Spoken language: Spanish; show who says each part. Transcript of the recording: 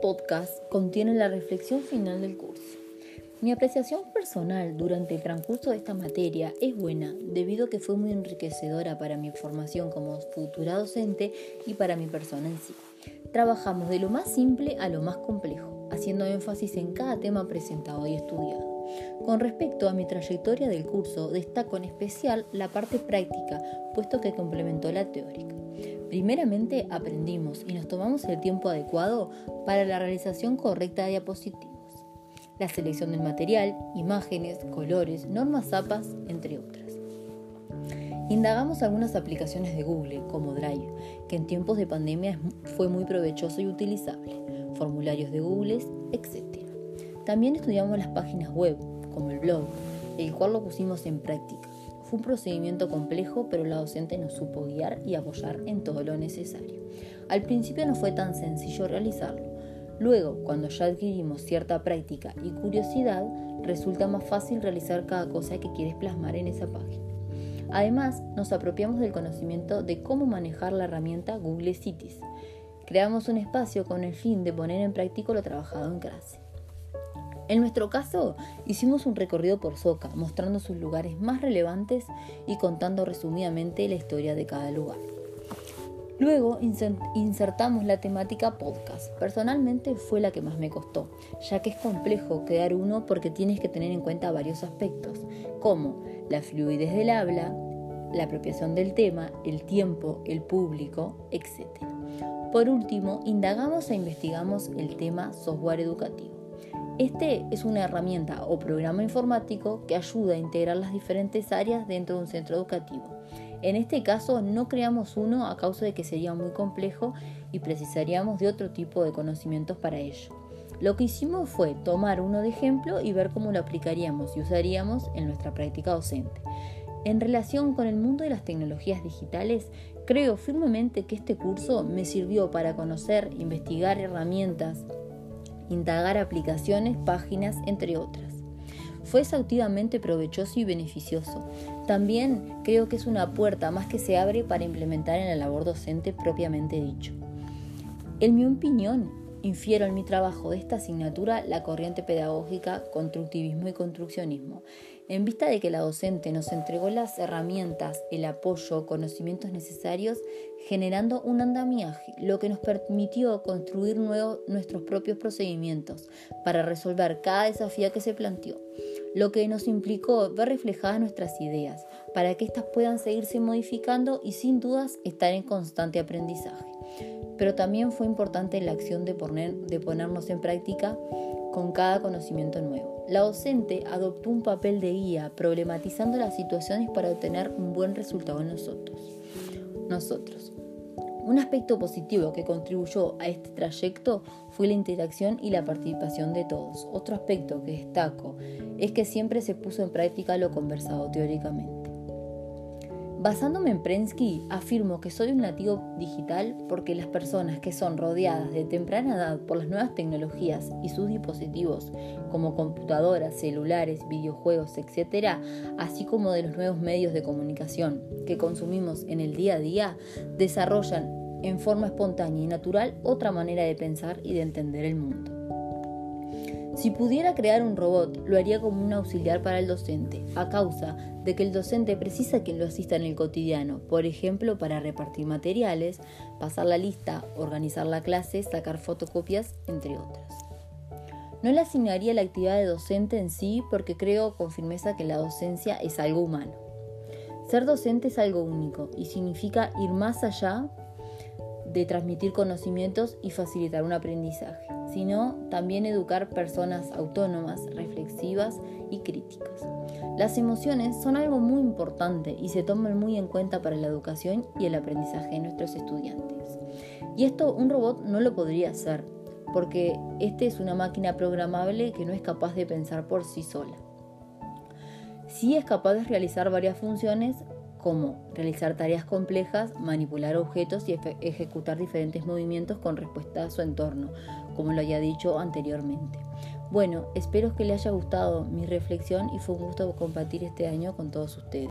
Speaker 1: podcast contiene la reflexión final del curso. Mi apreciación personal durante el transcurso de esta materia es buena debido a que fue muy enriquecedora para mi formación como futura docente y para mi persona en sí. Trabajamos de lo más simple a lo más complejo, haciendo énfasis en cada tema presentado y estudiado. Con respecto a mi trayectoria del curso, destaco en especial la parte práctica, puesto que complementó la teórica. Primeramente aprendimos y nos tomamos el tiempo adecuado para la realización correcta de diapositivos, la selección del material, imágenes, colores, normas APAS, entre otras. Indagamos algunas aplicaciones de Google, como Drive, que en tiempos de pandemia fue muy provechoso y utilizable, formularios de Google, etc. También estudiamos las páginas web, como el blog, el cual lo pusimos en práctica. Fue un procedimiento complejo, pero la docente nos supo guiar y apoyar en todo lo necesario. Al principio no fue tan sencillo realizarlo. Luego, cuando ya adquirimos cierta práctica y curiosidad, resulta más fácil realizar cada cosa que quieres plasmar en esa página. Además, nos apropiamos del conocimiento de cómo manejar la herramienta Google Cities. Creamos un espacio con el fin de poner en práctica lo trabajado en clase. En nuestro caso, hicimos un recorrido por Soca, mostrando sus lugares más relevantes y contando resumidamente la historia de cada lugar. Luego insertamos la temática podcast. Personalmente fue la que más me costó, ya que es complejo crear uno porque tienes que tener en cuenta varios aspectos, como la fluidez del habla, la apropiación del tema, el tiempo, el público, etc. Por último, indagamos e investigamos el tema software educativo. Este es una herramienta o programa informático que ayuda a integrar las diferentes áreas dentro de un centro educativo. En este caso no creamos uno a causa de que sería muy complejo y precisaríamos de otro tipo de conocimientos para ello. Lo que hicimos fue tomar uno de ejemplo y ver cómo lo aplicaríamos y usaríamos en nuestra práctica docente. En relación con el mundo de las tecnologías digitales, creo firmemente que este curso me sirvió para conocer, investigar herramientas, indagar aplicaciones, páginas, entre otras. Fue exhaustivamente provechoso y beneficioso. También creo que es una puerta más que se abre para implementar en la labor docente propiamente dicho. En mi opinión, infiero en mi trabajo de esta asignatura la corriente pedagógica constructivismo y construccionismo, en vista de que la docente nos entregó las herramientas, el apoyo, conocimientos necesarios, generando un andamiaje, lo que nos permitió construir nuestros propios procedimientos para resolver cada desafío que se planteó, lo que nos implicó ver reflejadas nuestras ideas, para que éstas puedan seguirse modificando y sin dudas estar en constante aprendizaje. Pero también fue importante la acción de, poner, de ponernos en práctica con cada conocimiento nuevo. La docente adoptó un papel de guía, problematizando las situaciones para obtener un buen resultado en nosotros. Nosotros. Un aspecto positivo que contribuyó a este trayecto fue la interacción y la participación de todos. Otro aspecto que destaco es que siempre se puso en práctica lo conversado teóricamente. Basándome en Prensky, afirmo que soy un nativo digital porque las personas que son rodeadas de temprana edad por las nuevas tecnologías y sus dispositivos, como computadoras, celulares, videojuegos, etc., así como de los nuevos medios de comunicación que consumimos en el día a día, desarrollan en forma espontánea y natural otra manera de pensar y de entender el mundo. Si pudiera crear un robot, lo haría como un auxiliar para el docente, a causa de que el docente precisa quien lo asista en el cotidiano, por ejemplo, para repartir materiales, pasar la lista, organizar la clase, sacar fotocopias, entre otras. No le asignaría la actividad de docente en sí porque creo con firmeza que la docencia es algo humano. Ser docente es algo único y significa ir más allá de transmitir conocimientos y facilitar un aprendizaje, sino también educar personas autónomas, reflexivas y críticas. Las emociones son algo muy importante y se toman muy en cuenta para la educación y el aprendizaje de nuestros estudiantes. Y esto un robot no lo podría hacer, porque este es una máquina programable que no es capaz de pensar por sí sola. Sí es capaz de realizar varias funciones como realizar tareas complejas, manipular objetos y ejecutar diferentes movimientos con respuesta a su entorno, como lo haya dicho anteriormente. Bueno, espero que les haya gustado mi reflexión y fue un gusto compartir este año con todos ustedes.